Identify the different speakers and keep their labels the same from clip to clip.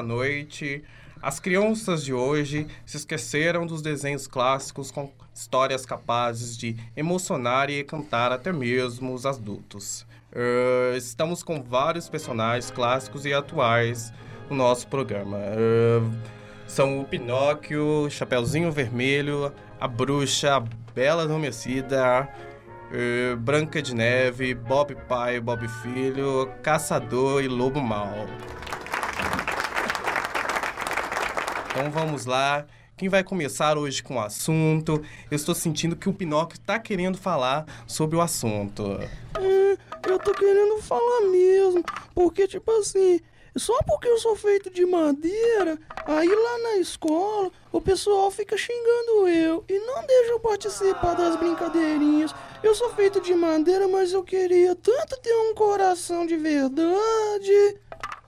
Speaker 1: boa noite. As crianças de hoje se esqueceram dos desenhos clássicos com histórias capazes de emocionar e encantar até mesmo os adultos. Uh, estamos com vários personagens clássicos e atuais no nosso programa. Uh, são o Pinóquio, Chapeuzinho Vermelho, a Bruxa, a Bela Adormecida, uh, Branca de Neve, Bob Pai, Bob Filho, Caçador e Lobo Mal. Então vamos lá. Quem vai começar hoje com o assunto? Eu estou sentindo que o Pinóquio está querendo falar sobre o assunto.
Speaker 2: É, eu tô querendo falar mesmo. Porque, tipo assim, só porque eu sou feito de madeira, aí lá na escola o pessoal fica xingando eu e não deixa eu participar das brincadeirinhas. Eu sou feito de madeira, mas eu queria tanto ter um coração de verdade.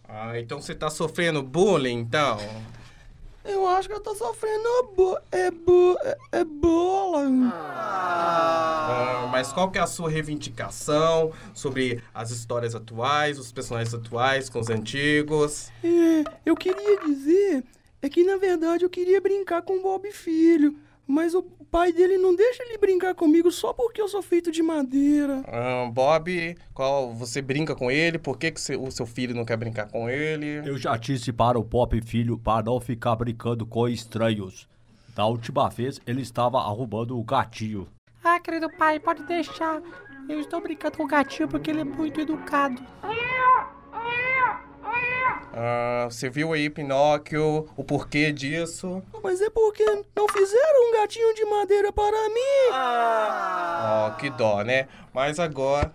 Speaker 1: Ah, então você tá sofrendo bullying, então?
Speaker 2: Eu acho que eu tô sofrendo bo é, bo é, é bola.
Speaker 1: Ah, mas qual que é a sua reivindicação sobre as histórias atuais, os personagens atuais com os antigos?
Speaker 2: É, eu queria dizer é que na verdade eu queria brincar com o Bob Filho, mas o pai dele não deixa ele brincar comigo só porque eu sou feito de madeira.
Speaker 1: Ah, Bob, qual você brinca com ele? Por que, que o seu filho não quer brincar com ele?
Speaker 3: Eu já disse para o Pop Filho para não ficar brincando com estranhos. Da última vez ele estava arrumando o gatinho.
Speaker 4: Ah, querido pai, pode deixar. Eu estou brincando com o gatinho porque ele é muito educado.
Speaker 1: Ah, você viu aí, Pinóquio, o porquê disso?
Speaker 2: Mas é porque não fizeram um gatinho de madeira para mim.
Speaker 1: Ó, oh, que dó, né? Mas agora.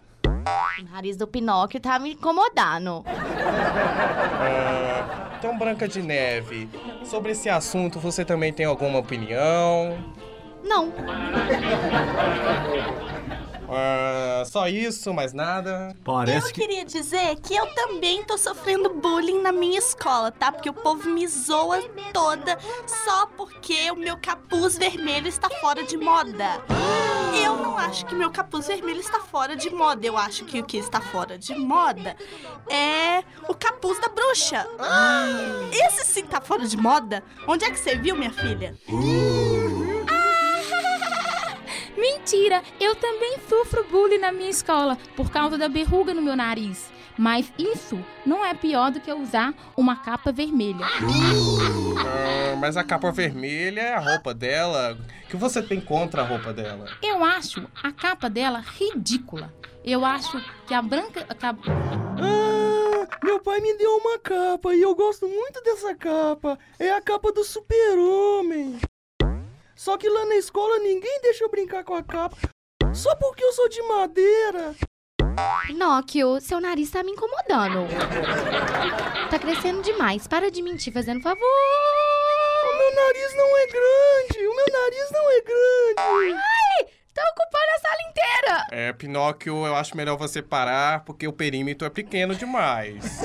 Speaker 5: O nariz do Pinóquio tá me incomodando.
Speaker 1: Ah, então, Branca de Neve, sobre esse assunto você também tem alguma opinião?
Speaker 5: Não.
Speaker 1: Ah, só isso, mais nada.
Speaker 3: Parece
Speaker 6: eu
Speaker 3: que.
Speaker 6: queria dizer que eu também tô sofrendo bullying na minha escola, tá? Porque o povo me zoa toda só porque o meu capuz vermelho está fora de moda. Eu não acho que meu capuz vermelho está fora de moda. Eu acho que o que está fora de moda é o capuz da bruxa. Esse sim tá fora de moda. Onde é que você viu, minha filha?
Speaker 7: Mentira! Eu também sofro bullying na minha escola por causa da verruga no meu nariz. Mas isso não é pior do que usar uma capa vermelha.
Speaker 1: Ah, mas a capa vermelha é a roupa dela. O que você tem contra a roupa dela?
Speaker 7: Eu acho a capa dela ridícula. Eu acho que a branca. a-
Speaker 2: Ah, meu pai me deu uma capa e eu gosto muito dessa capa. É a capa do super-homem. Só que lá na escola ninguém deixa eu brincar com a capa. Só porque eu sou de madeira.
Speaker 5: Pinóquio, seu nariz tá me incomodando. Tá crescendo demais. Para de mentir, fazendo favor.
Speaker 2: O meu nariz não é grande. O meu nariz É,
Speaker 1: Pinóquio, eu acho melhor você parar, porque o perímetro é pequeno demais.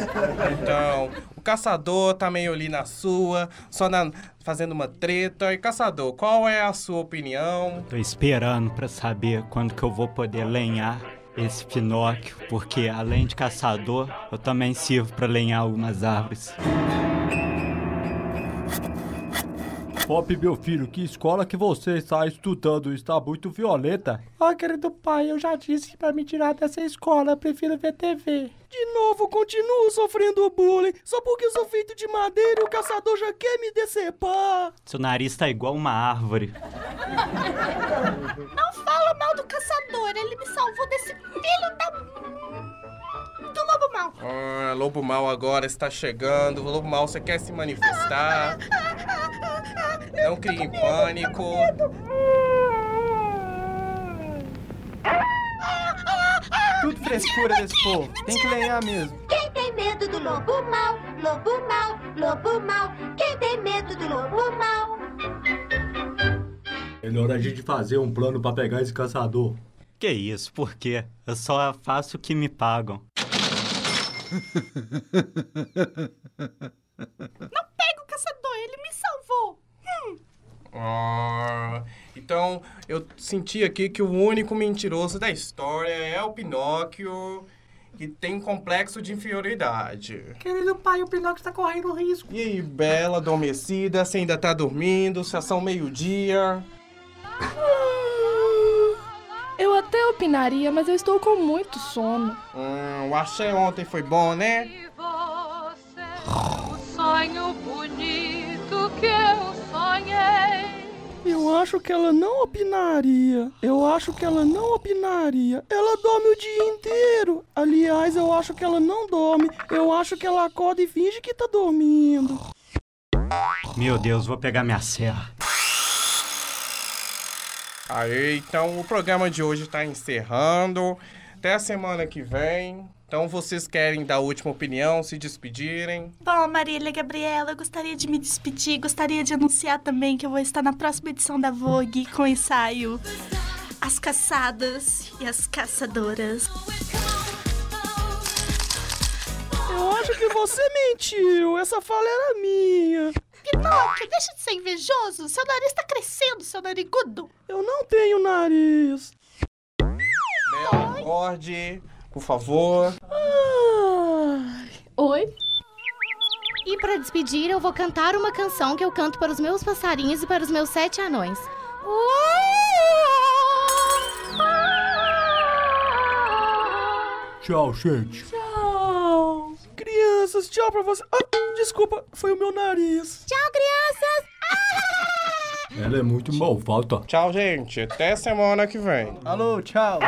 Speaker 1: Então, o caçador tá meio ali na sua, só na- fazendo uma treta. E caçador, qual é a sua opinião?
Speaker 8: Tô esperando pra saber quando que eu vou poder lenhar esse Pinóquio, porque além de caçador, eu também sirvo pra lenhar algumas árvores.
Speaker 3: Pop, meu filho, que escola que você está estudando está muito violenta.
Speaker 4: Ó, querido pai, eu já disse que pra me tirar dessa escola eu prefiro ver TV.
Speaker 2: De novo, continuo sofrendo bullying. Só porque eu sou feito de madeira e o caçador já quer me decepar.
Speaker 8: Seu nariz tá igual uma árvore.
Speaker 6: Não fala mal do caçador. Ele me salvou desse filho da. do lobo mau.
Speaker 1: Ah, Lobo Mal agora está chegando. Lobo Mal, você quer se manifestar? Não crie em pânico.
Speaker 9: Tudo frescura desse povo. Tem que lenhar mesmo.
Speaker 10: Quem tem medo do lobo mau? Lobo mau, lobo mau. Quem tem medo do lobo mau?
Speaker 3: Melhor a gente fazer um plano pra pegar esse caçador.
Speaker 8: Que isso, por quê? Eu só faço o que me pagam.
Speaker 6: Não
Speaker 1: Ah, então, eu senti aqui que o único mentiroso da história é o Pinóquio. que tem complexo de inferioridade.
Speaker 4: Querido pai, o Pinóquio está correndo risco.
Speaker 1: E aí, Bela, adormecida, você ainda tá dormindo, já são meio-dia.
Speaker 11: Eu até opinaria, mas eu estou com muito sono.
Speaker 1: Hum, o axé ontem foi bom, né?
Speaker 12: O sonho bonito
Speaker 2: Eu acho que ela não opinaria. Eu acho que ela não opinaria. Ela dorme o dia inteiro. Aliás, eu acho que ela não dorme. Eu acho que ela acorda e finge que tá dormindo.
Speaker 8: Meu Deus, vou pegar minha serra.
Speaker 1: Aí, então o programa de hoje tá encerrando. Até a semana que vem. Então vocês querem dar a última opinião, se despedirem?
Speaker 6: Bom, Marília e Gabriela, eu gostaria de me despedir, gostaria de anunciar também que eu vou estar na próxima edição da Vogue com o ensaio As Caçadas e as Caçadoras.
Speaker 2: Eu acho que você mentiu. Essa fala era minha.
Speaker 6: Pinóquio, deixa de ser invejoso. Seu nariz tá crescendo, seu narigudo.
Speaker 2: Eu não tenho nariz.
Speaker 1: Bela, acorde, por favor.
Speaker 11: Oi?
Speaker 5: E pra despedir, eu vou cantar uma canção que eu canto para os meus passarinhos e para os meus sete anões.
Speaker 3: Tchau, gente.
Speaker 2: Tchau. Crianças, tchau pra você. Ah, desculpa, foi o meu nariz.
Speaker 5: Tchau, crianças.
Speaker 3: Ela é muito malvada.
Speaker 1: Tchau, gente. Até semana que vem.
Speaker 9: Alô, tchau.